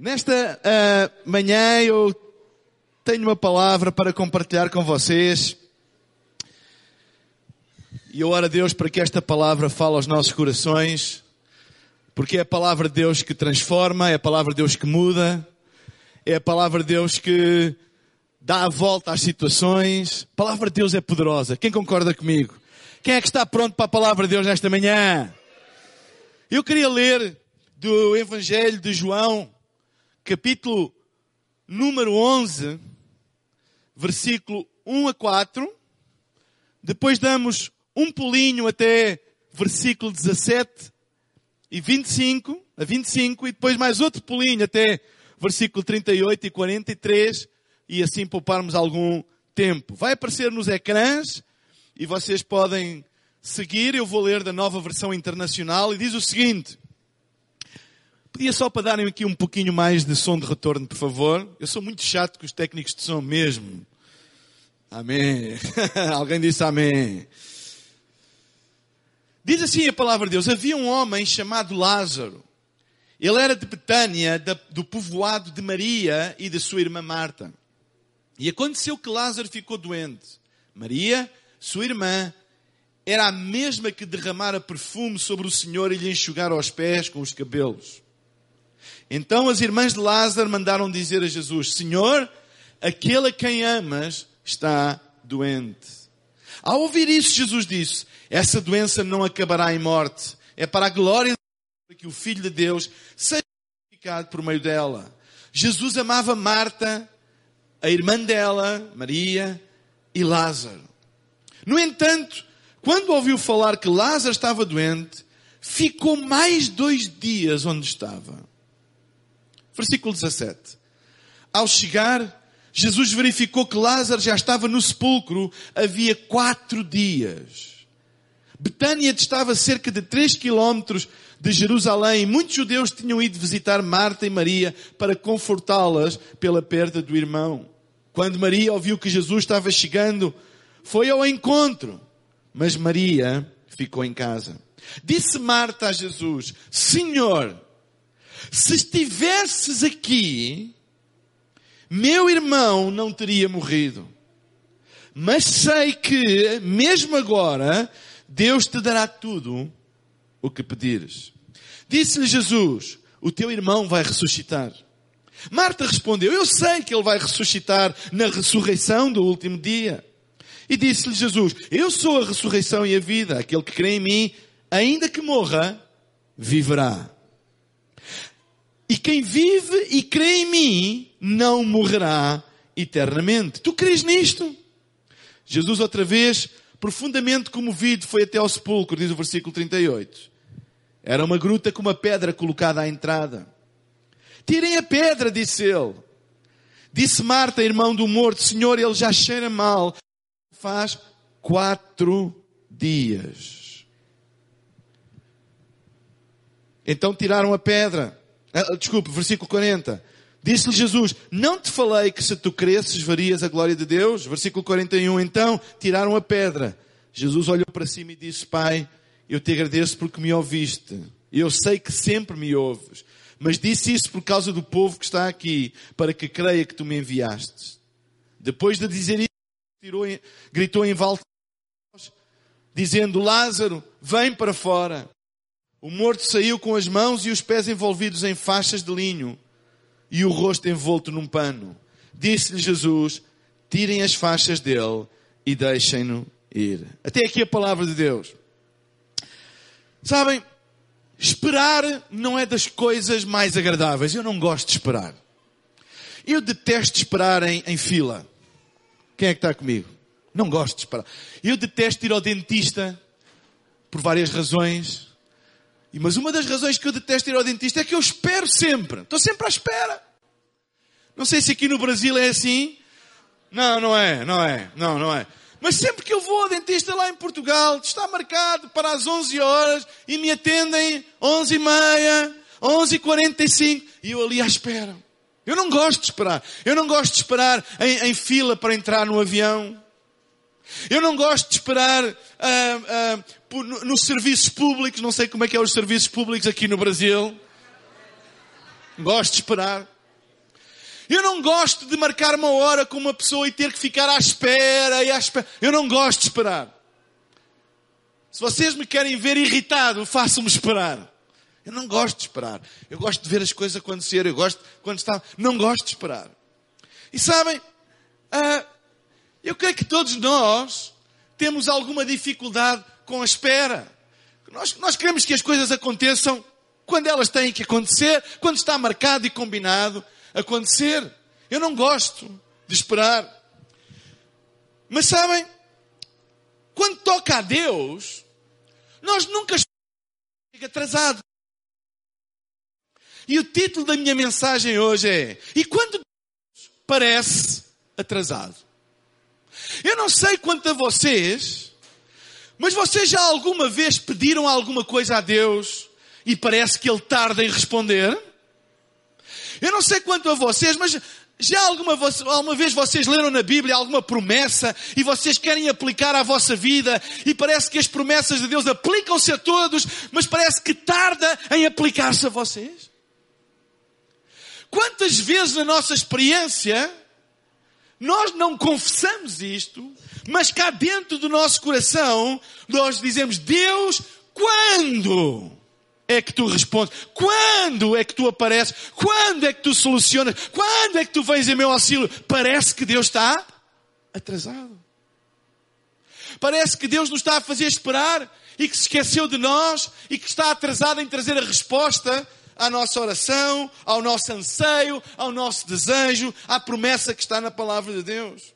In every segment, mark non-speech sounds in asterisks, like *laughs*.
Nesta uh, manhã eu tenho uma palavra para compartilhar com vocês. E eu oro a Deus para que esta palavra fale aos nossos corações, porque é a palavra de Deus que transforma, é a palavra de Deus que muda, é a palavra de Deus que dá a volta às situações. A palavra de Deus é poderosa. Quem concorda comigo? Quem é que está pronto para a palavra de Deus nesta manhã? Eu queria ler do Evangelho de João, capítulo número 11, versículo 1 a 4. Depois damos um pulinho até versículo 17 e 25, a 25, e depois mais outro pulinho até versículo 38 e 43, e assim pouparmos algum tempo. Vai aparecer nos ecrãs e vocês podem seguir. Eu vou ler da nova versão internacional e diz o seguinte: Pedia só para darem aqui um pouquinho mais de som de retorno, por favor. Eu sou muito chato com os técnicos de som mesmo. Amém. *laughs* Alguém disse amém. Diz assim a palavra de Deus: Havia um homem chamado Lázaro. Ele era de Betânia, do povoado de Maria e de sua irmã Marta. E aconteceu que Lázaro ficou doente. Maria, sua irmã, era a mesma que derramara perfume sobre o Senhor e lhe enxugara os pés com os cabelos. Então as irmãs de Lázaro mandaram dizer a Jesus: Senhor, aquele a quem amas está doente. Ao ouvir isso, Jesus disse: Essa doença não acabará em morte. É para a glória de que o Filho de Deus seja glorificado por meio dela. Jesus amava Marta, a irmã dela, Maria e Lázaro. No entanto, quando ouviu falar que Lázaro estava doente, ficou mais dois dias onde estava. Versículo 17. Ao chegar, Jesus verificou que Lázaro já estava no sepulcro havia quatro dias. Betânia estava cerca de três quilómetros de Jerusalém. Muitos judeus tinham ido visitar Marta e Maria para confortá-las pela perda do irmão. Quando Maria ouviu que Jesus estava chegando, foi ao encontro. Mas Maria ficou em casa. Disse Marta a Jesus, Senhor, se estivesses aqui, meu irmão não teria morrido. Mas sei que, mesmo agora, Deus te dará tudo o que pedires. Disse-lhe Jesus, o teu irmão vai ressuscitar. Marta respondeu, eu sei que ele vai ressuscitar na ressurreição do último dia. E disse-lhe Jesus, eu sou a ressurreição e a vida. Aquele que crê em mim, ainda que morra, viverá. E quem vive e crê em mim não morrerá eternamente. Tu crês nisto? Jesus outra vez, profundamente comovido, foi até ao sepulcro, diz o versículo 38. Era uma gruta com uma pedra colocada à entrada. Tirem a pedra, disse ele. Disse Marta, irmão do morto, Senhor, ele já cheira mal. Faz quatro dias. Então tiraram a pedra. Ah, desculpe, versículo 40. Disse-lhe Jesus, não te falei que se tu cresces verias a glória de Deus? Versículo 41. Então tiraram a pedra. Jesus olhou para cima e disse, Pai, eu te agradeço porque me ouviste. Eu sei que sempre me ouves. Mas disse isso por causa do povo que está aqui, para que creia que tu me enviaste. Depois de dizer isso, tirou, gritou em volta, dizendo, Lázaro, vem para fora. O morto saiu com as mãos e os pés envolvidos em faixas de linho e o rosto envolto num pano. Disse-lhe Jesus: tirem as faixas dele e deixem-no ir. Até aqui a palavra de Deus. Sabem, esperar não é das coisas mais agradáveis. Eu não gosto de esperar. Eu detesto esperar em, em fila. Quem é que está comigo? Não gosto de esperar. Eu detesto ir ao dentista por várias razões. Mas uma das razões que eu detesto ir ao dentista é que eu espero sempre. Estou sempre à espera. Não sei se aqui no Brasil é assim. Não, não é, não é, não, não é. Mas sempre que eu vou ao dentista lá em Portugal, está marcado para as 11 horas e me atendem 11 e meia, 11 e 45 e eu ali à espera. Eu não gosto de esperar. Eu não gosto de esperar em, em fila para entrar no avião. Eu não gosto de esperar uh, uh, por, nos serviços públicos, não sei como é que é os serviços públicos aqui no Brasil. Gosto de esperar. Eu não gosto de marcar uma hora com uma pessoa e ter que ficar à espera e à espera. Eu não gosto de esperar. Se vocês me querem ver irritado, façam-me esperar. Eu não gosto de esperar. Eu gosto de ver as coisas acontecer. Eu gosto, quando está, não gosto de esperar. E sabem, uh, eu creio que todos nós temos alguma dificuldade com a espera. Nós, nós queremos que as coisas aconteçam quando elas têm que acontecer, quando está marcado e combinado acontecer. Eu não gosto de esperar. Mas sabem, quando toca a Deus, nós nunca chega atrasado. E o título da minha mensagem hoje é: E quando Deus parece atrasado? Eu não sei quanto a vocês, mas vocês já alguma vez pediram alguma coisa a Deus e parece que Ele tarda em responder? Eu não sei quanto a vocês, mas já alguma, alguma vez vocês leram na Bíblia alguma promessa e vocês querem aplicar à vossa vida e parece que as promessas de Deus aplicam-se a todos, mas parece que tarda em aplicar-se a vocês? Quantas vezes na nossa experiência nós não confessamos isto, mas cá dentro do nosso coração nós dizemos: Deus, quando? é que tu respondes? Quando é que tu apareces? Quando é que tu solucionas? Quando é que tu vens em meu auxílio? Parece que Deus está atrasado. Parece que Deus nos está a fazer esperar e que se esqueceu de nós e que está atrasado em trazer a resposta à nossa oração, ao nosso anseio, ao nosso desejo, à promessa que está na palavra de Deus.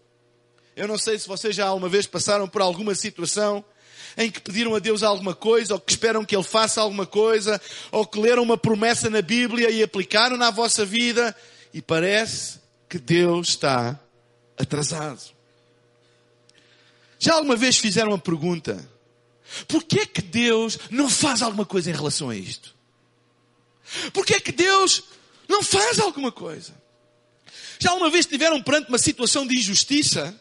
Eu não sei se vocês já alguma vez passaram por alguma situação em que pediram a Deus alguma coisa, ou que esperam que Ele faça alguma coisa, ou que leram uma promessa na Bíblia e aplicaram na vossa vida, e parece que Deus está atrasado. Já alguma vez fizeram uma pergunta? Por que é que Deus não faz alguma coisa em relação a isto? Por que é que Deus não faz alguma coisa? Já alguma vez estiveram perante uma situação de injustiça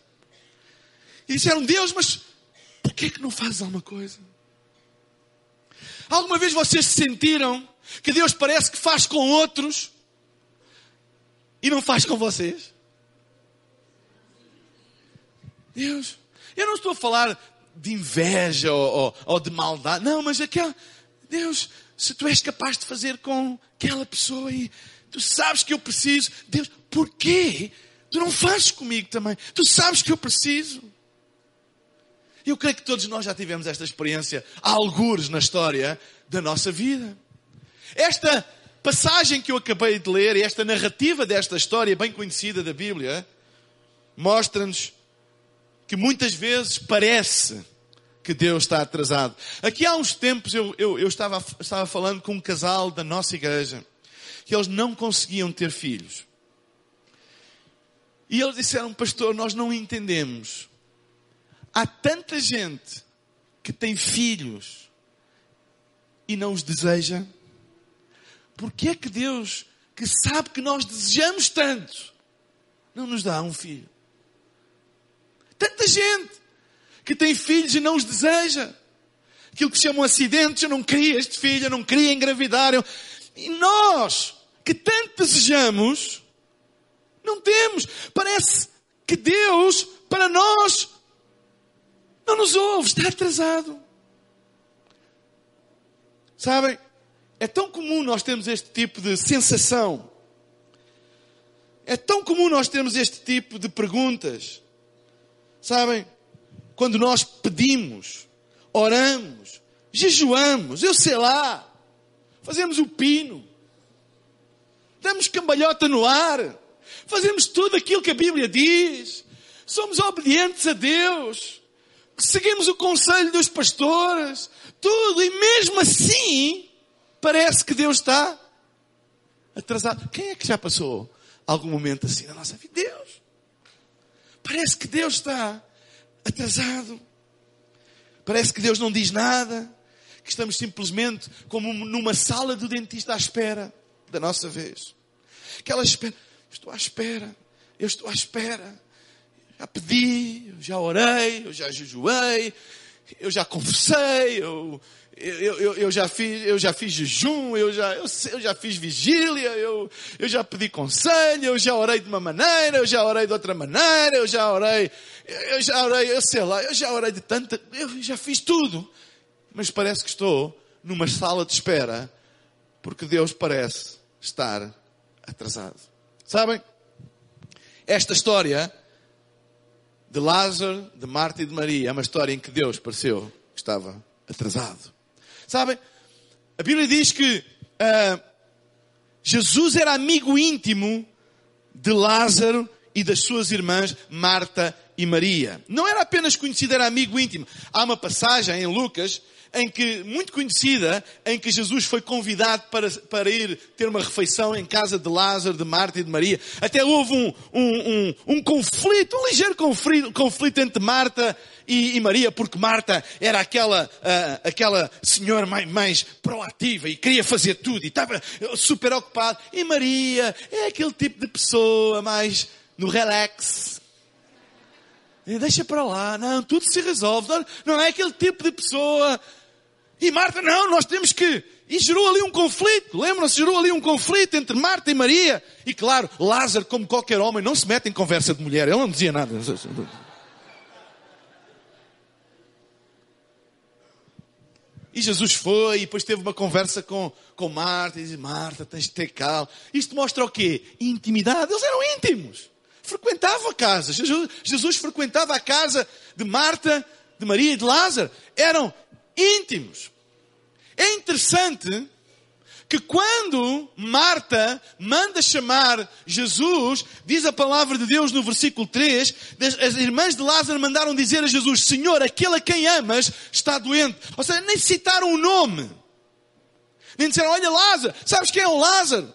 e disseram, Deus, mas por que é que não fazes alguma coisa? Alguma vez vocês se sentiram que Deus parece que faz com outros e não faz com vocês? Deus, eu não estou a falar de inveja ou, ou, ou de maldade, não, mas aquela, Deus, se tu és capaz de fazer com aquela pessoa e tu sabes que eu preciso, Deus, porquê? Tu não fazes comigo também. Tu sabes que eu preciso. Eu creio que todos nós já tivemos esta experiência, algures na história da nossa vida. Esta passagem que eu acabei de ler, esta narrativa desta história bem conhecida da Bíblia, mostra-nos que muitas vezes parece que Deus está atrasado. Aqui há uns tempos eu, eu, eu estava, estava falando com um casal da nossa igreja que eles não conseguiam ter filhos. E eles disseram, pastor, nós não entendemos Há tanta gente que tem filhos e não os deseja. Porque é que Deus, que sabe que nós desejamos tanto, não nos dá um filho? Tanta gente que tem filhos e não os deseja. Aquilo que chamam acidentes, eu não queria este filho, eu não queria engravidar. Eu... E nós, que tanto desejamos, não temos. Parece que Deus, para nós, não nos ouve, está atrasado. Sabem? É tão comum nós termos este tipo de sensação. É tão comum nós termos este tipo de perguntas. Sabem? Quando nós pedimos, oramos, jejuamos, eu sei lá, fazemos o pino, damos cambalhota no ar, fazemos tudo aquilo que a Bíblia diz, somos obedientes a Deus seguimos o conselho dos pastores, tudo, e mesmo assim, parece que Deus está atrasado. Quem é que já passou algum momento assim na nossa vida? Deus. Parece que Deus está atrasado. Parece que Deus não diz nada. Que estamos simplesmente como numa sala do dentista à espera da nossa vez. Aquela espera. Estou à espera. Eu estou à espera já pedi, já orei, eu já jejuei, eu já conversei, eu, eu, eu, eu, já fiz, eu já fiz jejum, eu já, eu, eu, já fiz vigília, eu, eu já pedi conselho, eu já orei de uma maneira, eu já orei de outra maneira, eu já orei, eu já orei, eu sei lá, eu já orei de tanta, eu já fiz tudo. Mas parece que estou numa sala de espera, porque Deus parece estar atrasado. Sabem? Esta história de Lázaro, de Marta e de Maria é uma história em que Deus pareceu que estava atrasado. Sabem? A Bíblia diz que uh, Jesus era amigo íntimo de Lázaro e das suas irmãs Marta e Maria. Não era apenas conhecido, era amigo íntimo. Há uma passagem em Lucas em que, muito conhecida, em que Jesus foi convidado para, para ir ter uma refeição em casa de Lázaro, de Marta e de Maria. Até houve um, um, um, um conflito, um ligeiro conflito, conflito entre Marta e, e, Maria, porque Marta era aquela, uh, aquela senhora mais, mais proativa e queria fazer tudo e estava super ocupada. E Maria é aquele tipo de pessoa mais no relax, Deixa para lá, não, tudo se resolve. Não é aquele tipo de pessoa e Marta, não, nós temos que. E gerou ali um conflito. Lembram-se? Gerou ali um conflito entre Marta e Maria. E claro, Lázaro, como qualquer homem, não se mete em conversa de mulher. Ele não dizia nada. E Jesus foi e depois teve uma conversa com, com Marta e disse, Marta, tens de ter calma. Isto mostra o quê? Intimidade. Eles eram íntimos. Frequentavam a casa. Jesus, Jesus frequentava a casa de Marta, de Maria e de Lázaro. Eram íntimos. É interessante que quando Marta manda chamar Jesus, diz a palavra de Deus no versículo 3, as irmãs de Lázaro mandaram dizer a Jesus, Senhor, aquele a quem amas está doente. Ou seja, nem citaram o nome. Nem disseram, olha Lázaro, sabes quem é o Lázaro?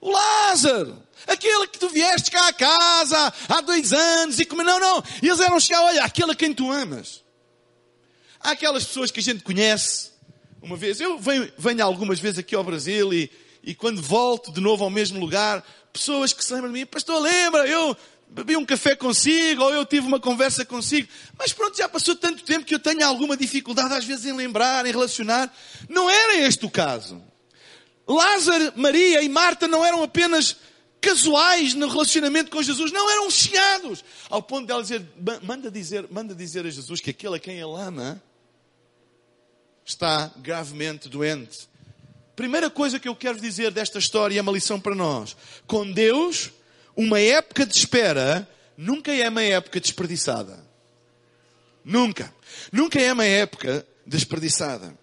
O Lázaro. Aquele que tu vieste cá à casa há dois anos e como não, não. Eles eram chegar, olha, aquele a quem tu amas. Há aquelas pessoas que a gente conhece. Uma vez, eu venho, venho algumas vezes aqui ao Brasil e, e quando volto de novo ao mesmo lugar, pessoas que se lembram de mim, pastor, lembra, eu bebi um café consigo, ou eu tive uma conversa consigo. Mas pronto, já passou tanto tempo que eu tenho alguma dificuldade às vezes em lembrar, em relacionar. Não era este o caso. Lázaro, Maria e Marta não eram apenas casuais no relacionamento com Jesus, não eram chegados. Ao ponto de ela dizer, manda dizer, manda dizer a Jesus que aquele a quem ele ama está gravemente doente. Primeira coisa que eu quero dizer desta história é uma lição para nós. Com Deus, uma época de espera nunca é uma época desperdiçada. Nunca. Nunca é uma época desperdiçada.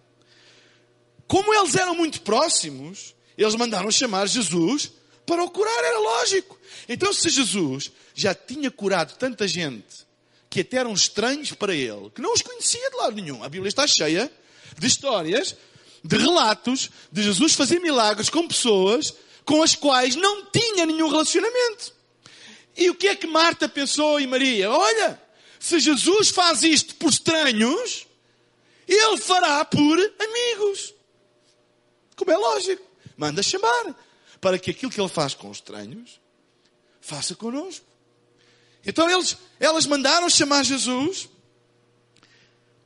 Como eles eram muito próximos, eles mandaram chamar Jesus para o curar, era lógico. Então, se Jesus já tinha curado tanta gente que até eram estranhos para ele, que não os conhecia de lado nenhum, a Bíblia está cheia de histórias, de relatos de Jesus fazer milagres com pessoas com as quais não tinha nenhum relacionamento. E o que é que Marta pensou e Maria? Olha, se Jesus faz isto por estranhos, ele fará por amigos. Como é lógico. Manda chamar. Para que aquilo que ele faz com os estranhos, faça connosco. Então eles, elas mandaram chamar Jesus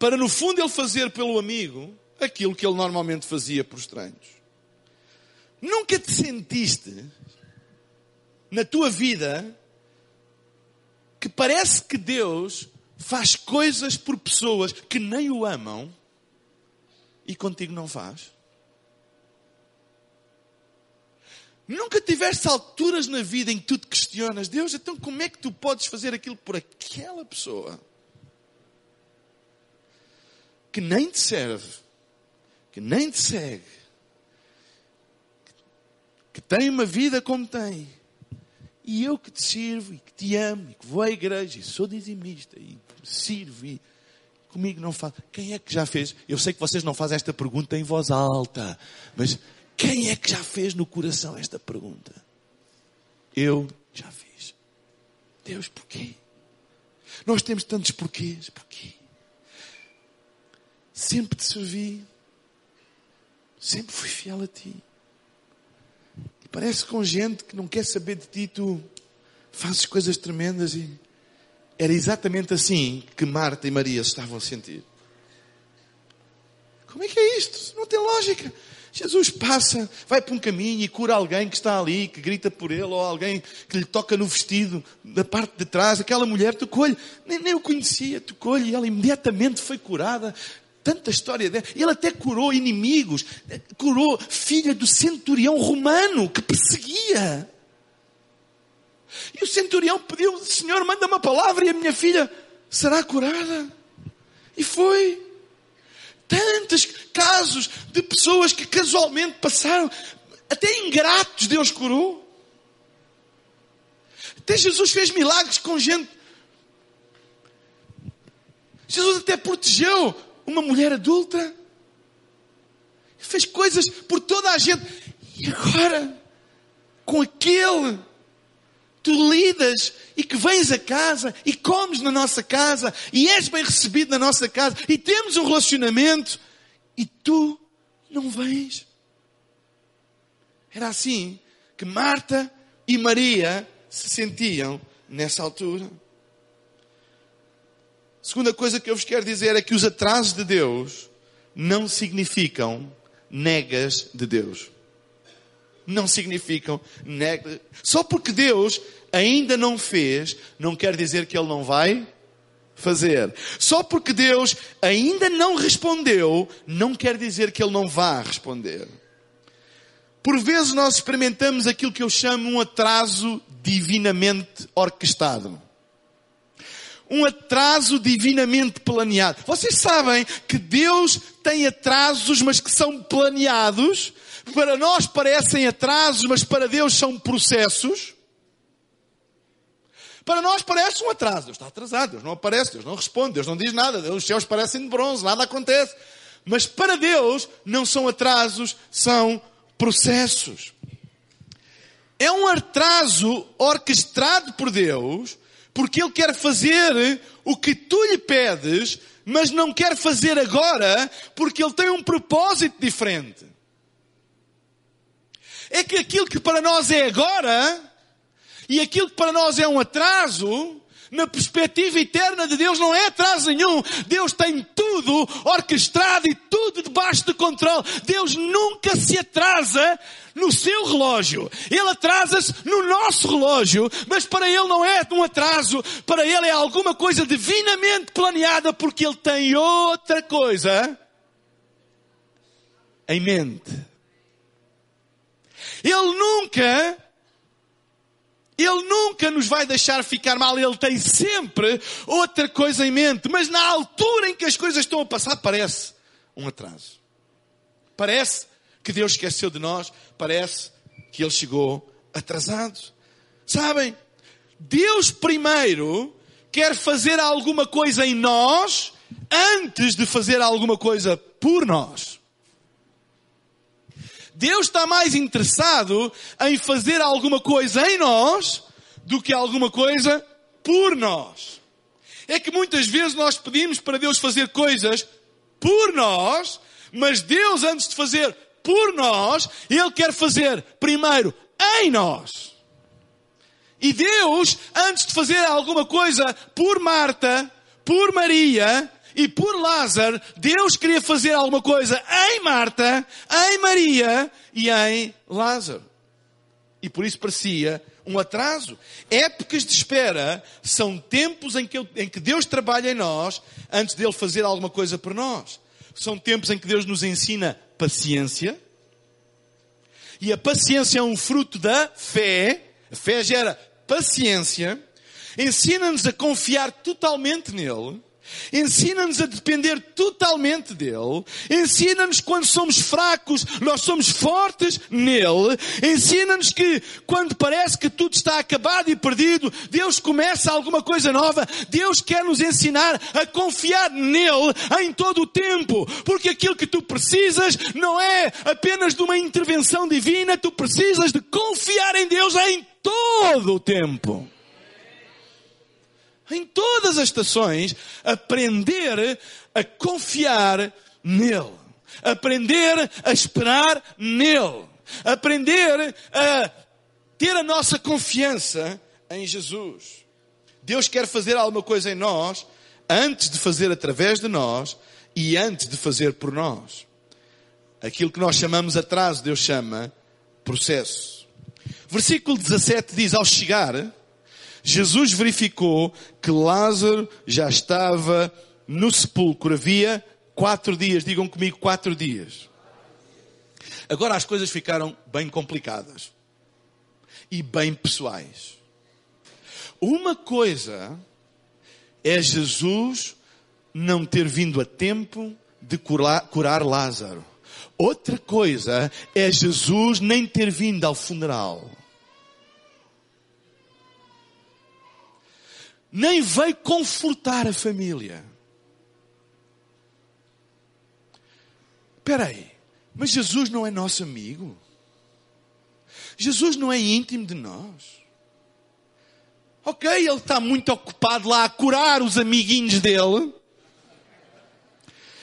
para no fundo ele fazer pelo amigo aquilo que ele normalmente fazia por estranhos. Nunca te sentiste na tua vida que parece que Deus faz coisas por pessoas que nem o amam e contigo não faz? Nunca tiveste alturas na vida em que tu te questionas, Deus, então como é que tu podes fazer aquilo por aquela pessoa? Que nem te serve, que nem te segue, que tem uma vida como tem, e eu que te sirvo, e que te amo, e que vou à igreja, e sou dizimista, e sirvo, e comigo não faz. Quem é que já fez? Eu sei que vocês não fazem esta pergunta em voz alta, mas quem é que já fez no coração esta pergunta? Eu já fiz. Deus, porquê? Nós temos tantos porquês, porquê? Sempre te servi. Sempre fui fiel a ti. E parece com gente que não quer saber de ti, tu fazes coisas tremendas e era exatamente assim que Marta e Maria estavam a sentir. Como é que é isto? Não tem lógica. Jesus passa, vai para um caminho e cura alguém que está ali, que grita por ele, ou alguém que lhe toca no vestido, da parte de trás. Aquela mulher tocou-lhe, nem, nem o conhecia, tocou-lhe e ela imediatamente foi curada. Tanta história dela. Ele até curou inimigos, curou filha do centurião romano que perseguia. E o centurião pediu, Senhor, manda uma palavra e a minha filha será curada. E foi. Tantos casos de pessoas que casualmente passaram, até ingratos Deus curou. Até Jesus fez milagres com gente. Jesus até protegeu uma mulher adulta. Fez coisas por toda a gente. E agora, com aquele tu lidas e que vens a casa e comes na nossa casa e és bem recebido na nossa casa e temos um relacionamento e tu não vens. Era assim que Marta e Maria se sentiam nessa altura. Segunda coisa que eu vos quero dizer é que os atrasos de Deus não significam negas de Deus não significam nega. Só porque Deus ainda não fez, não quer dizer que Ele não vai fazer. Só porque Deus ainda não respondeu, não quer dizer que Ele não vá responder. Por vezes nós experimentamos aquilo que eu chamo um atraso divinamente orquestrado. Um atraso divinamente planeado. Vocês sabem que Deus tem atrasos, mas que são planeados para nós parecem atrasos, mas para Deus são processos. Para nós parece um atraso. Deus está atrasado, Deus não aparece, Deus não responde, Deus não diz nada, os céus parecem de bronze, nada acontece. Mas para Deus não são atrasos, são processos. É um atraso orquestrado por Deus, porque Ele quer fazer o que tu lhe pedes, mas não quer fazer agora, porque Ele tem um propósito diferente. É que aquilo que para nós é agora e aquilo que para nós é um atraso, na perspectiva eterna de Deus não é atraso nenhum. Deus tem tudo orquestrado e tudo debaixo de controle. Deus nunca se atrasa no seu relógio. Ele atrasa-se no nosso relógio, mas para Ele não é um atraso. Para Ele é alguma coisa divinamente planeada porque Ele tem outra coisa em mente. Ele nunca, Ele nunca nos vai deixar ficar mal. Ele tem sempre outra coisa em mente. Mas na altura em que as coisas estão a passar, parece um atraso. Parece que Deus esqueceu de nós. Parece que Ele chegou atrasado. Sabem? Deus primeiro quer fazer alguma coisa em nós antes de fazer alguma coisa por nós. Deus está mais interessado em fazer alguma coisa em nós do que alguma coisa por nós. É que muitas vezes nós pedimos para Deus fazer coisas por nós, mas Deus, antes de fazer por nós, Ele quer fazer primeiro em nós. E Deus, antes de fazer alguma coisa por Marta, por Maria, e por Lázaro, Deus queria fazer alguma coisa em Marta, em Maria e em Lázaro. E por isso parecia um atraso. Épocas de espera são tempos em que, em que Deus trabalha em nós antes dele fazer alguma coisa por nós. São tempos em que Deus nos ensina paciência. E a paciência é um fruto da fé. A fé gera paciência. Ensina-nos a confiar totalmente nele Ensina-nos a depender totalmente dele. Ensina-nos quando somos fracos, nós somos fortes nele. Ensina-nos que quando parece que tudo está acabado e perdido, Deus começa alguma coisa nova. Deus quer nos ensinar a confiar nele em todo o tempo. Porque aquilo que tu precisas não é apenas de uma intervenção divina, tu precisas de confiar em Deus em todo o tempo em todas as estações, aprender a confiar nele. Aprender a esperar nele. Aprender a ter a nossa confiança em Jesus. Deus quer fazer alguma coisa em nós, antes de fazer através de nós, e antes de fazer por nós. Aquilo que nós chamamos atraso, Deus chama processo. Versículo 17 diz: Ao chegar, Jesus verificou que Lázaro já estava no sepulcro. Havia quatro dias, digam comigo, quatro dias. Agora as coisas ficaram bem complicadas e bem pessoais. Uma coisa é Jesus não ter vindo a tempo de curar, curar Lázaro. Outra coisa é Jesus nem ter vindo ao funeral. Nem veio confortar a família. Espera aí, mas Jesus não é nosso amigo? Jesus não é íntimo de nós? Ok, ele está muito ocupado lá a curar os amiguinhos dele.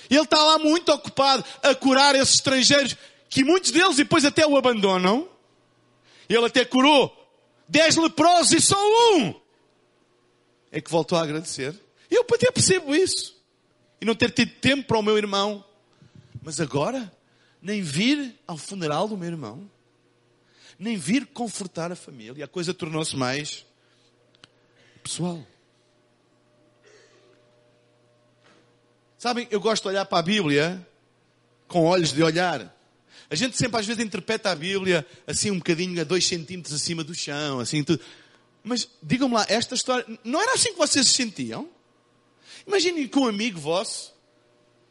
Ele está lá muito ocupado a curar esses estrangeiros que muitos deles depois até o abandonam. Ele até curou dez leprosos e só um é que voltou a agradecer. Eu até percebo isso. E não ter tido tempo para o meu irmão. Mas agora, nem vir ao funeral do meu irmão, nem vir confortar a família. A coisa tornou-se mais pessoal. Sabem, eu gosto de olhar para a Bíblia com olhos de olhar. A gente sempre às vezes interpreta a Bíblia assim um bocadinho a dois centímetros acima do chão, assim tudo. Mas digam-me lá, esta história, não era assim que vocês se sentiam? Imaginem que um amigo vosso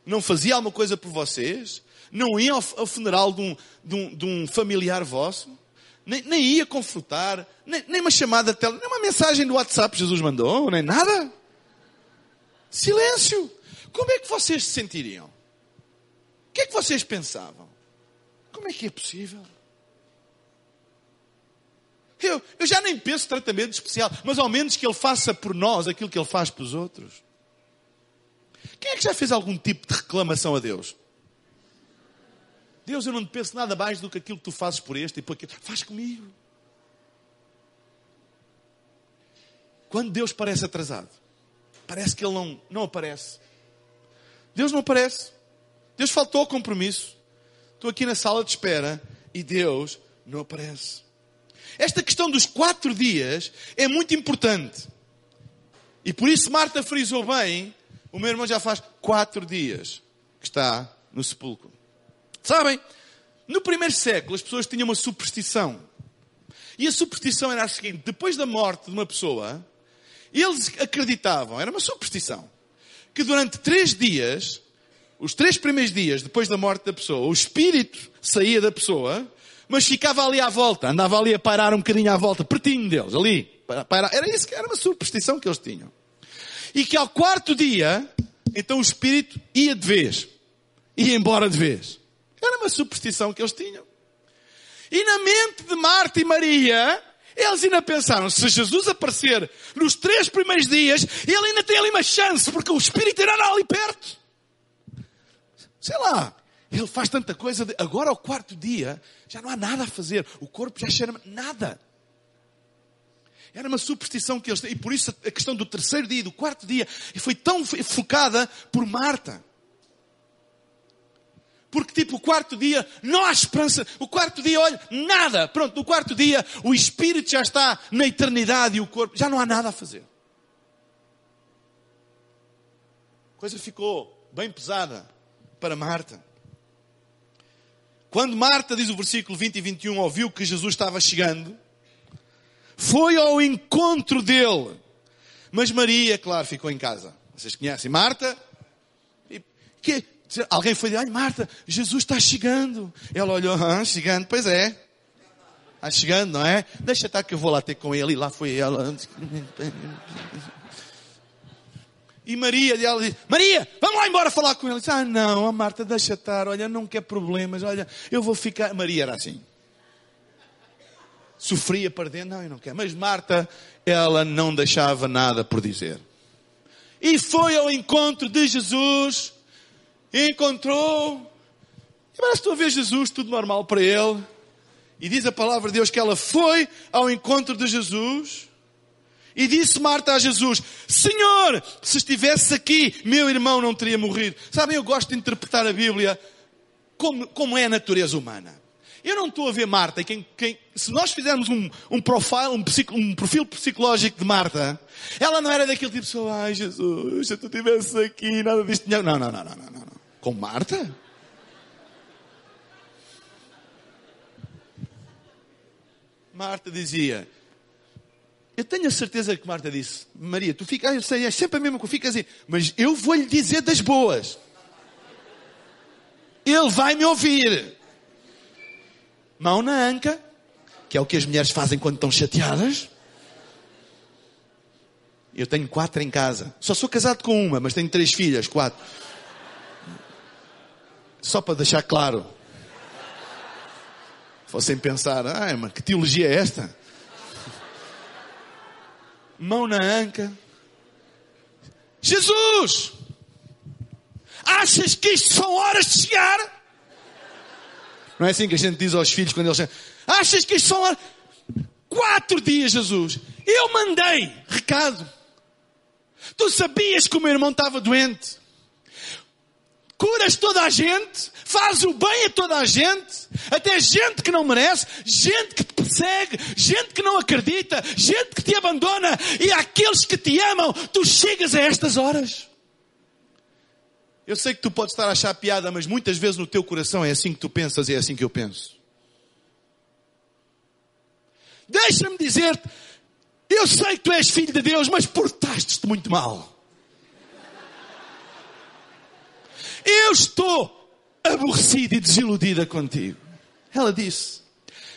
não fazia alguma coisa por vocês, não ia ao, funeral de um, de, um, de um, familiar vosso, nem, nem ia confortar, nem, nem, uma chamada de tele, nem uma mensagem do WhatsApp Jesus mandou, nem nada. Silêncio. Como é que vocês se sentiriam? O que é que vocês pensavam? Como é que é possível? Eu, eu já nem penso tratamento especial, mas ao menos que Ele faça por nós aquilo que Ele faz pelos outros. Quem é que já fez algum tipo de reclamação a Deus? Deus, eu não te penso nada mais do que aquilo que tu fazes por este e por aquilo. Faz comigo. Quando Deus parece atrasado, parece que Ele não, não aparece. Deus não aparece. Deus faltou ao compromisso. Estou aqui na sala de espera e Deus não aparece. Esta questão dos quatro dias é muito importante. E por isso Marta frisou bem, o meu irmão já faz quatro dias que está no sepulcro. Sabem, no primeiro século as pessoas tinham uma superstição. E a superstição era a seguinte: depois da morte de uma pessoa, eles acreditavam, era uma superstição, que durante três dias, os três primeiros dias depois da morte da pessoa, o espírito saía da pessoa, mas ficava ali à volta, andava ali a pairar um bocadinho à volta, pertinho deles, ali. Pairar. Era isso que era uma superstição que eles tinham. E que ao quarto dia, então o espírito ia de vez. Ia embora de vez. Era uma superstição que eles tinham. E na mente de Marta e Maria, eles ainda pensaram, se Jesus aparecer nos três primeiros dias, ele ainda tem ali uma chance, porque o Espírito irá ali perto. Sei lá, ele faz tanta coisa, de, agora ao quarto dia, já não há nada a fazer. O corpo já cheira nada. Era uma superstição que eles têm. E por isso a questão do terceiro dia e do quarto dia foi tão focada por Marta. Porque tipo, o quarto dia não há esperança. O quarto dia, olha, nada. Pronto, no quarto dia o espírito já está na eternidade e o corpo já não há nada a fazer. A coisa ficou bem pesada para Marta. Quando Marta, diz o versículo 20 e 21, ouviu que Jesus estava chegando, foi ao encontro dele. Mas Maria, claro, ficou em casa. Vocês conhecem Marta? Que, alguém foi dizer, ai Marta, Jesus está chegando. Ela olhou, ah, chegando, pois é. Está chegando, não é? Deixa estar que eu vou lá ter com ele. E lá foi ela. E Maria, e ela diz, Maria, vamos lá embora falar com ele. Diz, ah, não, a Marta, deixa estar, olha, não quer problemas, olha, eu vou ficar. Maria era assim. Sofria para dentro, não, eu não quero. Mas Marta, ela não deixava nada por dizer. E foi ao encontro de Jesus, encontrou, e agora estou a ver Jesus, tudo normal para ele. E diz a palavra de Deus que ela foi ao encontro de Jesus, E disse Marta a Jesus, Senhor, se estivesse aqui, meu irmão não teria morrido. Sabem, eu gosto de interpretar a Bíblia como, como é a natureza humana. Eu não estou a ver Marta, quem, quem, se nós fizermos um, um profile, um, psico, um, perfil psicológico de Marta, ela não era daquele tipo de pessoa, ai Jesus, se tu estivesse aqui, nada disto. Não, não, não, não, não, não. Com Marta? Marta dizia, eu tenho a certeza que Marta disse, Maria, tu ficas, eu sei, é sempre a mesma coisa, fica assim, mas eu vou-lhe dizer das boas. Ele vai me ouvir. Mão na anca, que é o que as mulheres fazem quando estão chateadas. Eu tenho quatro em casa. Só sou casado com uma, mas tenho três filhas, quatro. Só para deixar claro. Fossem pensar, ah, mas que teologia é esta? Mão na anca. Jesus! Achas que isto são horas de chegar? Não é assim que a gente diz aos filhos quando eles chegam. Achas que isto são horas? Quatro dias, Jesus. Eu mandei recado. Tu sabias que o meu irmão estava doente. Curas toda a gente, faz o bem a toda a gente, até gente que não merece, gente que te persegue, gente que não acredita, gente que te abandona, e aqueles que te amam, tu chegas a estas horas. Eu sei que tu podes estar a achar piada, mas muitas vezes no teu coração é assim que tu pensas e é assim que eu penso. Deixa-me dizer-te, eu sei que tu és filho de Deus, mas portaste-te muito mal. Eu estou aborrecida e desiludida contigo. Ela disse.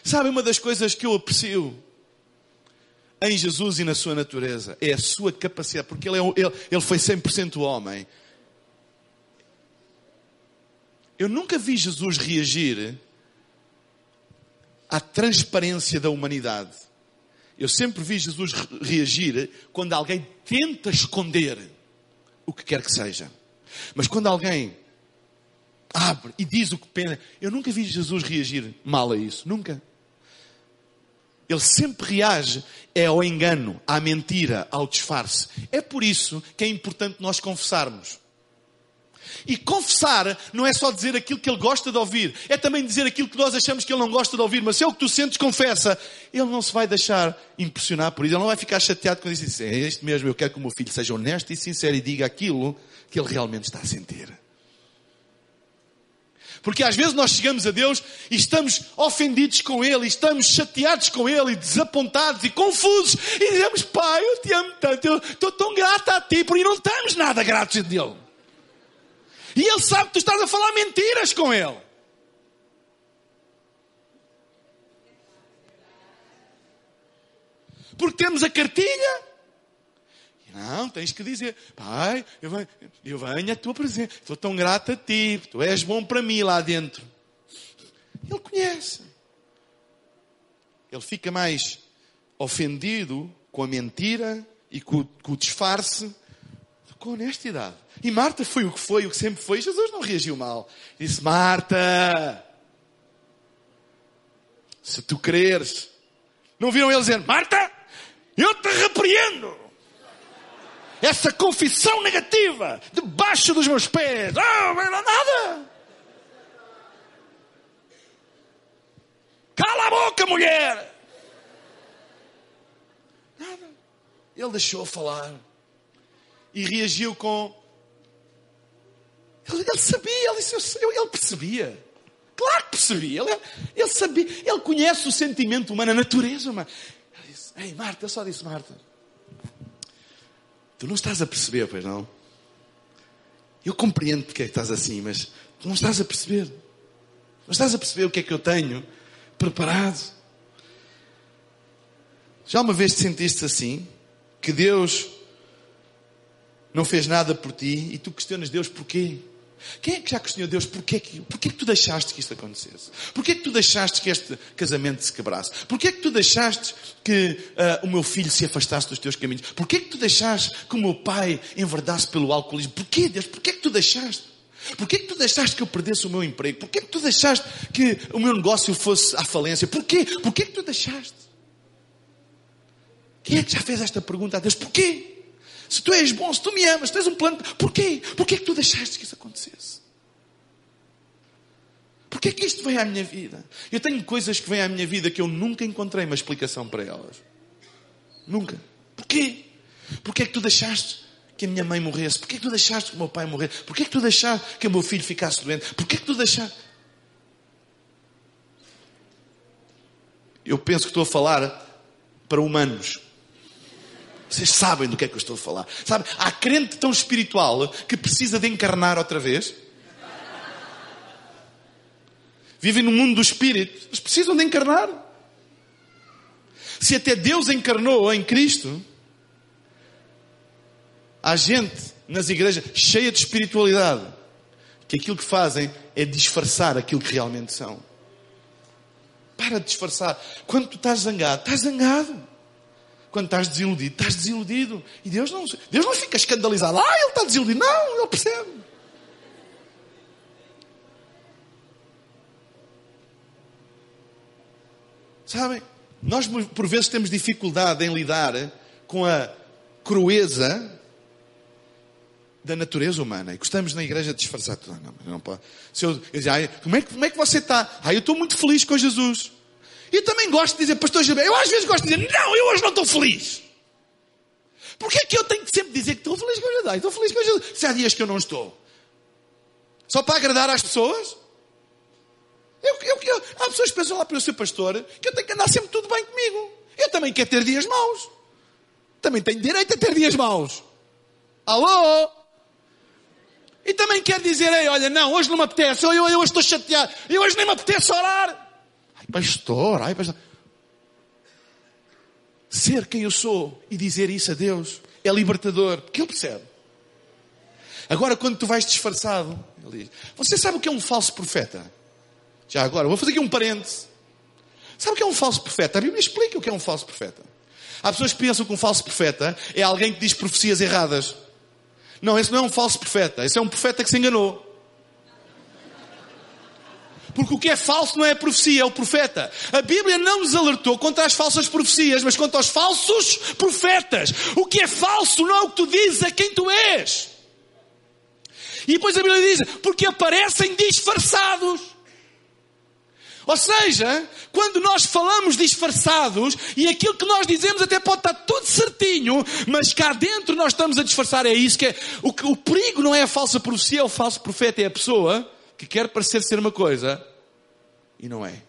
Sabe uma das coisas que eu aprecio em Jesus e na sua natureza? É a sua capacidade, porque ele, é, ele, ele foi 100% homem. Eu nunca vi Jesus reagir à transparência da humanidade. Eu sempre vi Jesus reagir quando alguém tenta esconder o que quer que seja. Mas quando alguém abre e diz o que pensa, eu nunca vi Jesus reagir mal a isso. Nunca. Ele sempre reage é ao engano, à mentira, ao disfarce. É por isso que é importante nós confessarmos. E confessar não é só dizer aquilo que ele gosta de ouvir, é também dizer aquilo que nós achamos que ele não gosta de ouvir. Mas se é o que tu sentes, confessa. Ele não se vai deixar impressionar por isso. Ele não vai ficar chateado quando diz é isto mesmo, eu quero que o meu filho seja honesto e sincero e diga aquilo que ele realmente está a sentir. Porque às vezes nós chegamos a Deus e estamos ofendidos com Ele, estamos chateados com Ele, desapontados e confusos, e dizemos, Pai, eu te amo tanto, eu estou tão grata a Ti, porque não estamos nada gratos a Deus. E ele sabe que tu estás a falar mentiras com ele. Porque temos a cartilha. Não, tens que dizer, pai, eu venho, eu venho à tua presença, estou tão grato a ti, tu és bom para mim lá dentro. Ele conhece. Ele fica mais ofendido com a mentira e com, com o disfarce com honestidade. E Marta foi o que foi, o que sempre foi. Jesus não reagiu mal. Disse: Marta, se tu creres. Não viram ele dizer: Marta, eu te repreendo. Essa confissão negativa debaixo dos meus pés. Ah, não era nada. Cala a boca, mulher. Nada. Ele deixou falar e reagiu com. Ele, ele sabia, ele, disse, ele percebia. Claro que percebia. Ele, ele sabia, ele conhece o sentimento humano, a natureza humana. Ele disse: Ei, Marta, eu só disse, Marta, tu não estás a perceber, pois não? Eu compreendo porque é que estás assim, mas tu não estás a perceber. Não estás a perceber o que é que eu tenho preparado. Já uma vez te sentiste assim? Que Deus não fez nada por ti e tu questionas Deus porquê? Quem é que já questionou Deus porquê que, porquê que tu deixaste que isto acontecesse? Porquê que tu deixaste que este casamento se quebrasse? Porquê que tu deixaste que uh, o meu filho se afastasse dos teus caminhos? Porquê que tu deixaste que o meu pai enverdasse pelo alcoolismo? Porquê, Deus? Porquê que tu deixaste? Porquê que tu deixaste que eu perdesse o meu emprego? Porquê que tu deixaste que o meu negócio fosse à falência? Porquê? Porquê que tu deixaste? Quem é que já fez esta pergunta a Deus? Porquê? Se tu és bom, se tu me amas, tens um plano, porquê? Porquê que tu deixaste que isso acontecesse? Porquê que isto veio à minha vida? Eu tenho coisas que vêm à minha vida que eu nunca encontrei uma explicação para elas. Nunca. Porquê? Porquê que tu deixaste que a minha mãe morresse? Porquê que tu deixaste que o meu pai morresse? Porquê que tu deixaste que o meu filho ficasse doente? Porquê que tu deixaste? Eu penso que estou a falar para humanos. Vocês sabem do que é que eu estou a falar. Sabe, há crente tão espiritual que precisa de encarnar outra vez. Vivem no mundo do espírito, mas precisam de encarnar. Se até Deus encarnou em Cristo, há gente nas igrejas cheia de espiritualidade que aquilo que fazem é disfarçar aquilo que realmente são. Para de disfarçar. Quando tu estás zangado, estás zangado. Quando estás desiludido, estás desiludido. E Deus não, Deus não fica escandalizado. Ah, ele está desiludido. Não, ele percebe. Sabem? Nós, por vezes, temos dificuldade em lidar com a crueza da natureza humana. E gostamos na igreja de disfarçar tudo. Não, não pode. Se eu, eu dizer, como, é, como é que você está? Ah, eu estou muito feliz com Jesus. Eu também gosto de dizer, pastor Gilberto, eu às vezes gosto de dizer, não, eu hoje não estou feliz. Porquê é que eu tenho que sempre dizer que estou feliz com Jesus? Estou feliz com Jesus. Se há dias que eu não estou. Só para agradar às pessoas? Eu, eu, eu, há pessoas que pensam lá para o seu pastor que eu tenho que andar sempre tudo bem comigo. Eu também quero ter dias maus. Também tenho direito a ter dias maus. Alô? E também quer dizer, Ei, olha, não, hoje não me apetece, eu, eu hoje estou chateado, eu hoje nem me apetece orar. Pastor, ai, pastor. Ser quem eu sou e dizer isso a Deus é libertador, porque Ele percebe. Agora, quando tu vais disfarçado, Ele diz, você sabe o que é um falso profeta? Já agora, vou fazer aqui um parêntese. Sabe o que é um falso profeta? A Bíblia explica o que é um falso profeta. Há pessoas que pensam que um falso profeta é alguém que diz profecias erradas. Não, esse não é um falso profeta. Esse é um profeta que se enganou. Porque o que é falso não é a profecia, é o profeta. A Bíblia não nos alertou contra as falsas profecias, mas contra os falsos profetas. O que é falso não é o que tu dizes, é quem tu és. E depois a Bíblia diz, porque aparecem disfarçados. Ou seja, quando nós falamos disfarçados e aquilo que nós dizemos até pode estar tudo certinho, mas cá dentro nós estamos a disfarçar, é isso que é. O, o perigo não é a falsa profecia, é o falso profeta, é a pessoa que quer parecer ser uma coisa e não é.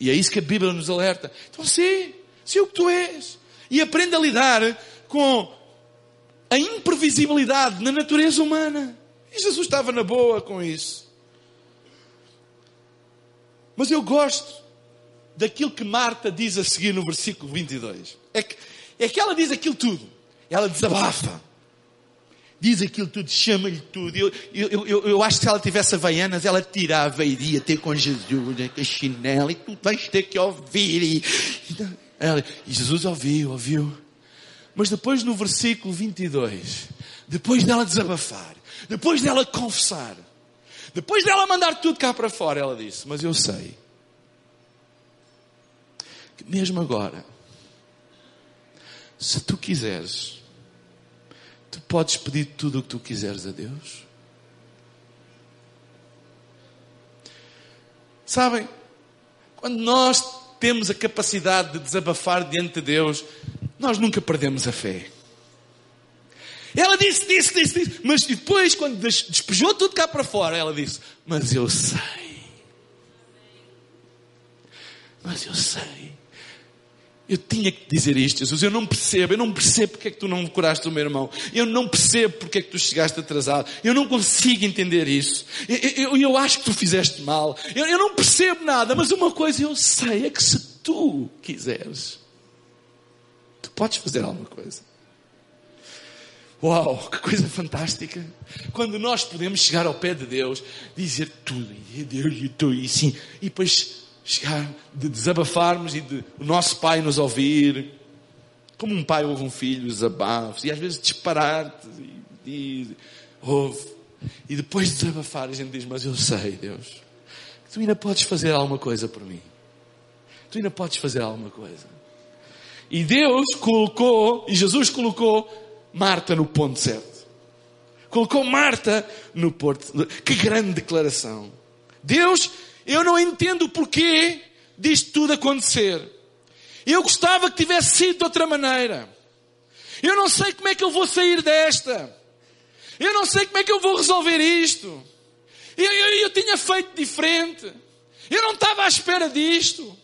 E é isso que a Bíblia nos alerta. Então, sim, sim o que tu és. E aprende a lidar com a imprevisibilidade na natureza humana. E Jesus estava na boa com isso. Mas eu gosto daquilo que Marta diz a seguir no versículo 22. É que, é que ela diz aquilo tudo. Ela desabafa. Diz aquilo tudo, chama-lhe tudo. Eu, eu, eu, eu, acho que se ela tivesse havaianas, ela tirava e iria ter com Jesus, né, com a chinela, e tu vais ter que ouvir. E, ela, e Jesus ouviu, ouviu. Mas depois no versículo 22, depois dela desabafar, depois dela confessar, depois dela mandar tudo cá para fora, ela disse: Mas eu sei que mesmo agora, se tu quiseres, tu podes pedir tudo o que tu quiseres a Deus. Sabem, quando nós temos a capacidade de desabafar diante de Deus, nós nunca perdemos a fé. Ela disse, disse, disse, disse. Mas depois, quando despejou tudo cá para fora, ela disse: Mas eu sei. Mas eu sei. Eu tinha que dizer isto, Jesus. Eu não percebo, eu não percebo porque é que tu não curaste o meu irmão. Eu não percebo porque é que tu chegaste atrasado. Eu não consigo entender isso. Eu, eu, eu acho que tu fizeste mal. Eu, eu não percebo nada, mas uma coisa eu sei é que se tu quiseres, tu podes fazer alguma coisa. Uau, que coisa fantástica! Quando nós podemos chegar ao pé de Deus, dizer tudo, e Deus, e estou e sim, e depois chegar, de desabafarmos e de o nosso pai nos ouvir, como um pai ouve um filho, desabafos, e às vezes disparar-te, e, e ouve, e depois de desabafar, a gente diz: Mas eu sei, Deus, que tu ainda podes fazer alguma coisa por mim, tu ainda podes fazer alguma coisa. E Deus colocou, e Jesus colocou Marta no ponto certo. Colocou Marta no ponto. Que grande declaração. Deus, eu não entendo o porquê disto tudo acontecer. Eu gostava que tivesse sido de outra maneira. Eu não sei como é que eu vou sair desta. Eu não sei como é que eu vou resolver isto. Eu, eu, eu tinha feito diferente. Eu não estava à espera disto.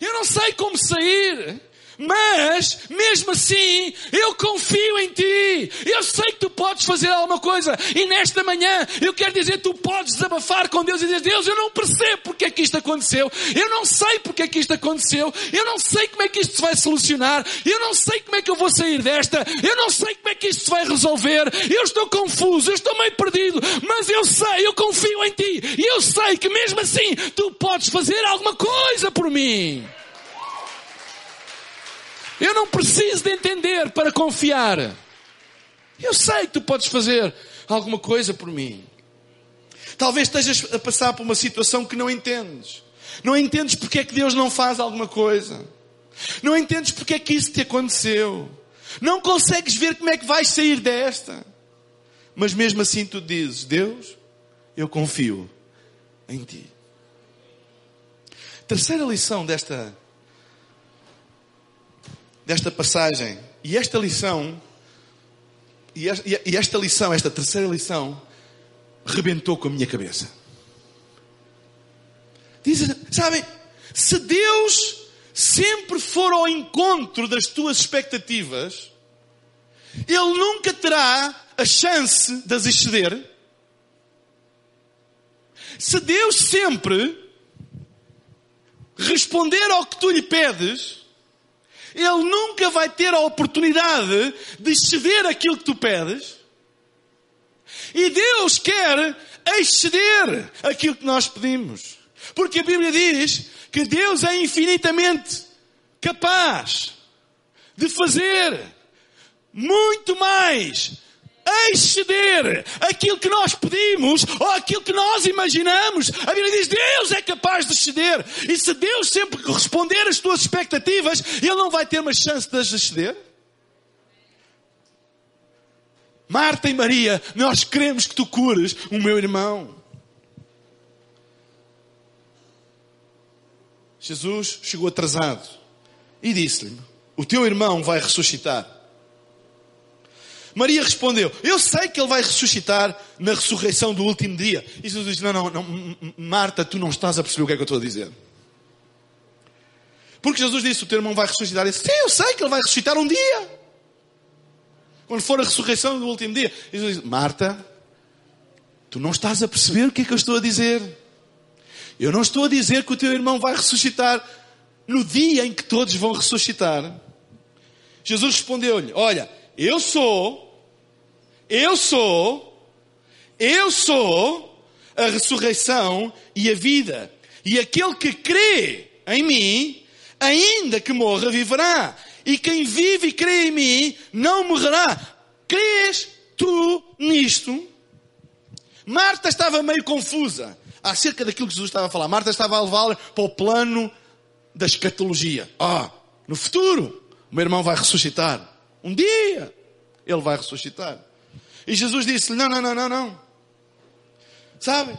Eu não sei como sair. Mas, mesmo assim, eu confio em ti. Eu sei que tu podes fazer alguma coisa. E nesta manhã, eu quero dizer, tu podes desabafar com Deus e dizer, Deus, eu não percebo porque é que isto aconteceu. Eu não sei porque é que isto aconteceu. Eu não sei como é que isto se vai solucionar. Eu não sei como é que eu vou sair desta. Eu não sei como é que isto se vai resolver. Eu estou confuso. Eu estou meio perdido. Mas eu sei, eu confio em ti. E eu sei que mesmo assim, tu podes fazer alguma coisa por mim. Eu não preciso de entender para confiar. Eu sei que tu podes fazer alguma coisa por mim. Talvez estejas a passar por uma situação que não entendes. Não entendes porque é que Deus não faz alguma coisa. Não entendes porque é que isso te aconteceu. Não consegues ver como é que vais sair desta. Mas mesmo assim tu dizes, Deus, eu confio em ti. Terceira lição desta desta passagem. E esta lição, e esta lição, esta terceira lição, rebentou com a minha cabeça. Dizem, sabem, se Deus sempre for ao encontro das tuas expectativas, Ele nunca terá a chance de as exceder. Se Deus sempre responder ao que tu lhe pedes, ele nunca vai ter a oportunidade de ceder aquilo que tu pedes. E Deus quer exceder aquilo que nós pedimos. Porque a Bíblia diz que Deus é infinitamente capaz de fazer muito mais exceder aquilo que nós pedimos ou aquilo que nós imaginamos. A Bíblia diz: Deus é capaz de exceder. E se Deus sempre responder às tuas expectativas, Ele não vai ter uma chance de as exceder? Marta e Maria, nós queremos que tu cures o meu irmão. Jesus chegou atrasado e disse-lhe: O teu irmão vai ressuscitar. Maria respondeu: Eu sei que ele vai ressuscitar na ressurreição do último dia. E Jesus disse: Não, não, não, Marta, tu não estás a perceber o que é que eu estou a dizer. Porque Jesus disse: O teu irmão vai ressuscitar. Ele disse: Sim, eu sei que ele vai ressuscitar um dia. Quando for a ressurreição do último dia. E Jesus disse: Marta, tu não estás a perceber o que é que eu estou a dizer. Eu não estou a dizer que o teu irmão vai ressuscitar no dia em que todos vão ressuscitar. Jesus respondeu-lhe: Olha, eu sou eu sou, eu sou a ressurreição e a vida. E aquele que crê em mim, ainda que morra, viverá. E quem vive e crê em mim, não morrerá. Crês tu nisto? Marta estava meio confusa acerca daquilo que Jesus estava a falar. Marta estava a levá-la para o plano da escatologia. Ah, no futuro, o meu irmão vai ressuscitar. Um dia, ele vai ressuscitar. E Jesus disse-lhe: Não, não, não, não, não. Sabe?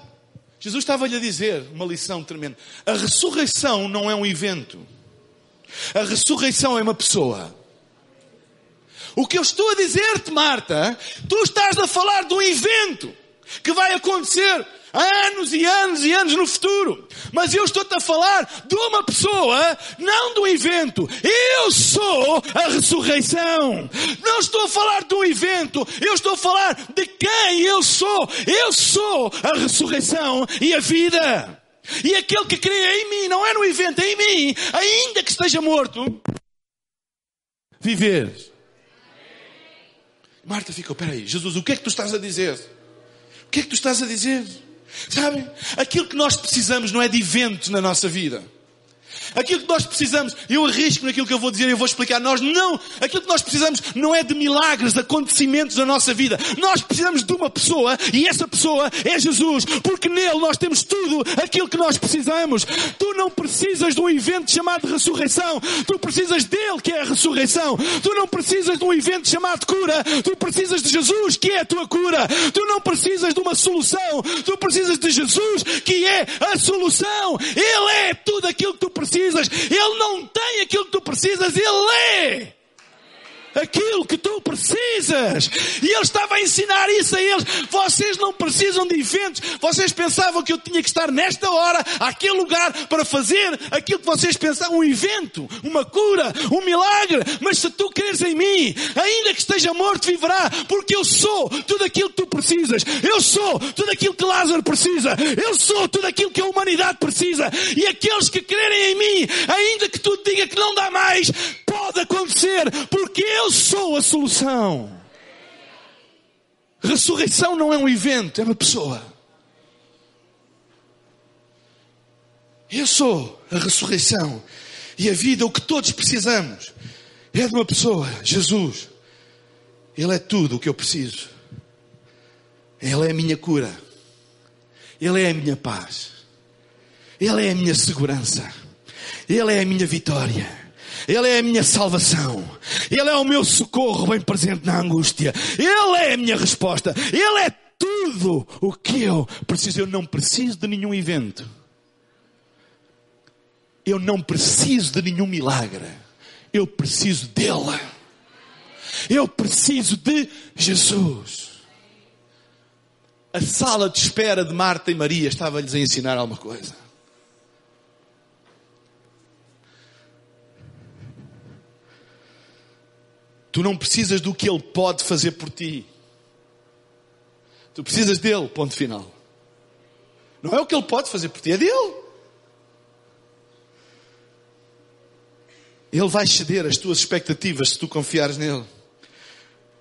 Jesus estava-lhe a dizer uma lição tremenda. A ressurreição não é um evento. A ressurreição é uma pessoa. O que eu estou a dizer-te, Marta, tu estás a falar de um evento que vai acontecer anos e anos e anos no futuro. Mas eu estou-te a falar de uma pessoa, não do evento. Eu sou a ressurreição. Não estou a falar de um evento. Eu estou a falar de quem eu sou. Eu sou a ressurreição e a vida. E aquele que crê em mim, não é no evento, é em mim, ainda que esteja morto, viver. Marta ficou, peraí, Jesus, o que é que tu estás a dizer? O que é que tu estás a dizer? Sabem? Aquilo que nós precisamos não é de eventos na nossa vida. Aquilo que nós precisamos, eu arrisco naquilo que eu vou dizer e eu vou explicar, nós não, aquilo que nós precisamos não é de milagres, acontecimentos na nossa vida. Nós precisamos de uma pessoa e essa pessoa é Jesus, porque nele nós temos tudo aquilo que nós precisamos. Tu não precisas de um evento chamado ressurreição, tu precisas dele que é a ressurreição. Tu não precisas de um evento chamado cura, tu precisas de Jesus que é a tua cura. Tu não precisas de uma solução, tu precisas de Jesus que é a solução. Ele é tudo aquilo que tu precisas. Ele não tem aquilo que tu precisas, Ele é aquilo que tu precisas. E ele estava a ensinar isso a eles. Vocês não precisam de eventos. Vocês pensavam que eu tinha que estar nesta hora, aquele lugar, para fazer aquilo que vocês pensavam, um evento, uma cura, um milagre. Mas se tu creres em mim, ainda que esteja morto, viverá, porque eu sou tudo aquilo que tu precisas. Eu sou tudo aquilo que Lázaro precisa. Eu sou tudo aquilo que a humanidade precisa. E aqueles que crerem em mim, ainda que tu diga que não dá mais, pode acontecer, porque eu sou a solução. Ressurreição não é um evento, é uma pessoa. Eu sou a ressurreição e a vida, o que todos precisamos, é de uma pessoa, Jesus. Ele é tudo o que eu preciso. Ele é a minha cura. Ele é a minha paz. Ele é a minha segurança. Ele é a minha vitória. Ele é a minha salvação. Ele é o meu socorro bem presente na angústia. Ele é a minha resposta. Ele é tudo o que eu preciso. Eu não preciso de nenhum evento. Eu não preciso de nenhum milagre. Eu preciso dele. Eu preciso de Jesus. A sala de espera de Marta e Maria estava-lhes a ensinar alguma coisa. Tu não precisas do que Ele pode fazer por ti. Tu precisas dele, ponto final. Não é o que Ele pode fazer por ti, é dele. Ele vai ceder as tuas expectativas se tu confiares nele.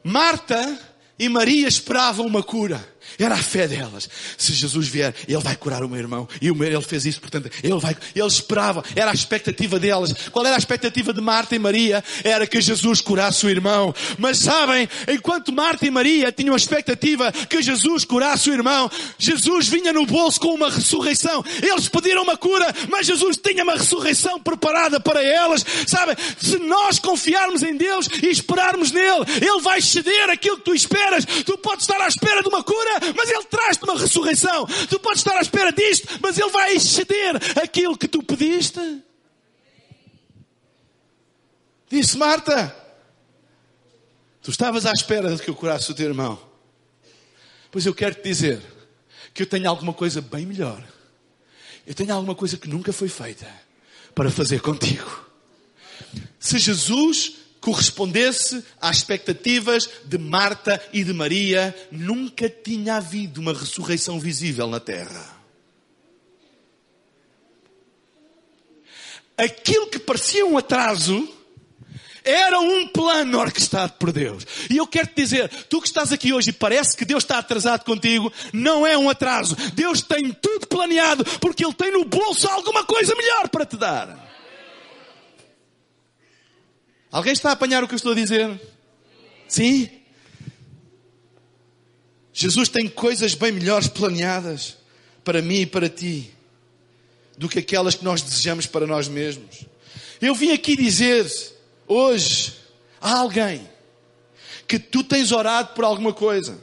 Marta e Maria esperavam uma cura. Era a fé delas. Se Jesus vier, Ele vai curar o meu irmão. E o meu, Ele fez isso, portanto, Ele vai, Ele esperava. Era a expectativa delas. Qual era a expectativa de Marta e Maria? Era que Jesus curasse o irmão. Mas sabem, enquanto Marta e Maria tinham a expectativa que Jesus curasse o irmão, Jesus vinha no bolso com uma ressurreição. Eles pediram uma cura, mas Jesus tinha uma ressurreição preparada para elas. Sabem, se nós confiarmos em Deus e esperarmos nele, Ele vai ceder aquilo que tu esperas. Tu podes estar à espera de uma cura, mas Ele traz-te uma ressurreição. Tu podes estar à espera disto, mas Ele vai exceder aquilo que tu pediste. Disse Marta, tu estavas à espera de que eu curasse o teu irmão. Pois eu quero te dizer que eu tenho alguma coisa bem melhor. Eu tenho alguma coisa que nunca foi feita para fazer contigo. Se Jesus correspondesse às expectativas de Marta e de Maria, nunca tinha havido uma ressurreição visível na terra. Aquilo que parecia um atraso era um plano orquestrado por Deus. E eu quero te dizer, tu que estás aqui hoje e parece que Deus está atrasado contigo, não é um atraso. Deus tem tudo planeado porque Ele tem no bolso alguma coisa melhor para te dar. Alguém está a apanhar o que eu estou a dizer? Sim? Jesus tem coisas bem melhores planeadas para mim e para ti do que aquelas que nós desejamos para nós mesmos. Eu vim aqui dizer hoje a alguém que tu tens orado por alguma coisa,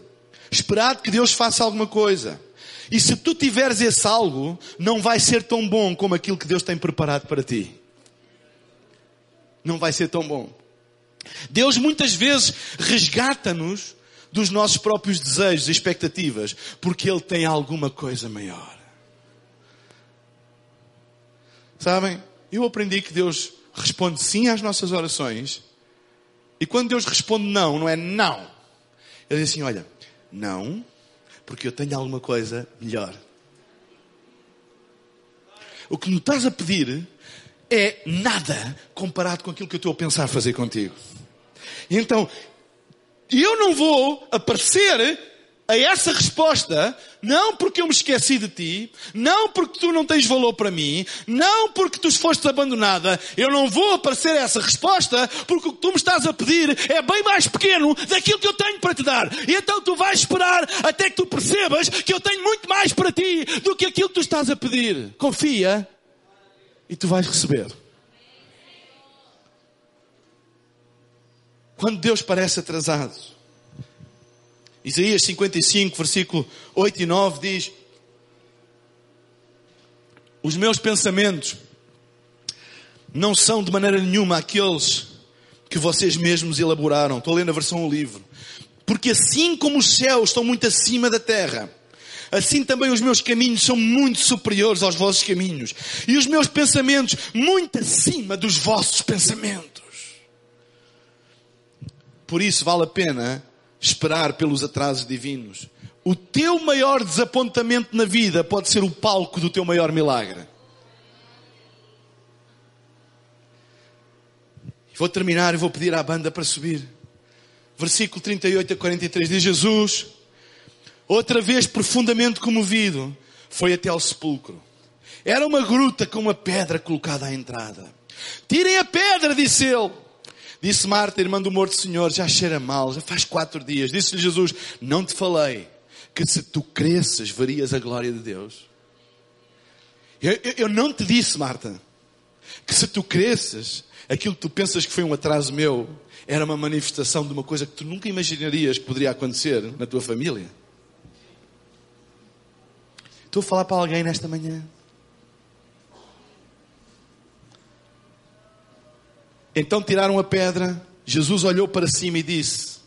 esperado que Deus faça alguma coisa. E se tu tiveres esse algo, não vai ser tão bom como aquilo que Deus tem preparado para ti não vai ser tão bom. Deus muitas vezes resgata-nos dos nossos próprios desejos e expectativas, porque Ele tem alguma coisa maior. Sabem? Eu aprendi que Deus responde sim às nossas orações, e quando Deus responde não, não é não. Ele diz assim: olha, não, porque eu tenho alguma coisa melhor. O que me estás a pedir é nada comparado com aquilo que eu estou a pensar fazer contigo. Então, eu não vou aparecer a essa resposta, não porque eu me esqueci de ti, não porque tu não tens valor para mim, não porque tu foste abandonada, eu não vou aparecer a essa resposta porque o que tu me estás a pedir é bem mais pequeno daquilo que eu tenho para te dar. E então tu vais esperar até que tu percebas que eu tenho muito mais para ti do que aquilo que tu estás a pedir. Confia e tu vais receber. Quando Deus parece atrasado, Isaías 55, versículo 8 e 9 diz: Os meus pensamentos não são de maneira nenhuma aqueles que vocês mesmos elaboraram. Estou lendo a versão do livro. Porque assim como os céus estão muito acima da terra, assim também os meus caminhos são muito superiores aos vossos caminhos. E os meus pensamentos muito acima dos vossos pensamentos. Por isso vale a pena esperar pelos atrasos divinos. O teu maior desapontamento na vida pode ser o palco do teu maior milagre. Vou terminar e vou pedir à banda para subir. Versículo 38 a 43 diz Jesus, outra vez profundamente comovido, foi até ao sepulcro. Era uma gruta com uma pedra colocada à entrada. Tirem a pedra, disse ele. Disse Marta, irmã do morto Senhor, já cheira mal, já faz quatro dias. Disse-lhe Jesus, não te falei que se tu cresces verias a glória de Deus. Eu, eu, eu não te disse, Marta, que se tu cresces, aquilo que tu pensas que foi um atraso meu, era uma manifestação de uma coisa que tu nunca imaginarias que poderia acontecer na tua família. Estou a falar para alguém nesta manhã. Então tiraram a pedra, Jesus olhou para cima e disse: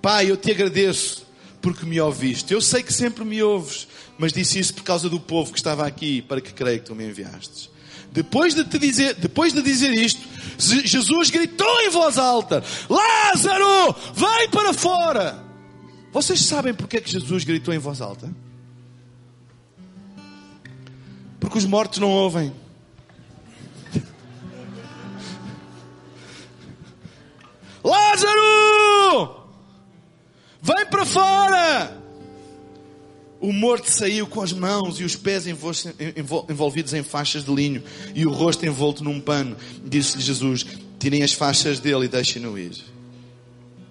Pai, eu te agradeço porque me ouviste. Eu sei que sempre me ouves, mas disse isso por causa do povo que estava aqui, para que creia que tu me enviastes. Depois de te dizer, depois de dizer isto, Jesus gritou em voz alta: Lázaro, vem para fora! Vocês sabem porque é que Jesus gritou em voz alta? Porque os mortos não ouvem. Lázaro! Vem para fora! O morto saiu com as mãos e os pés envolvidos em faixas de linho e o rosto envolto num pano. Disse-lhe Jesus: Tirem as faixas dele e deixem-no ir.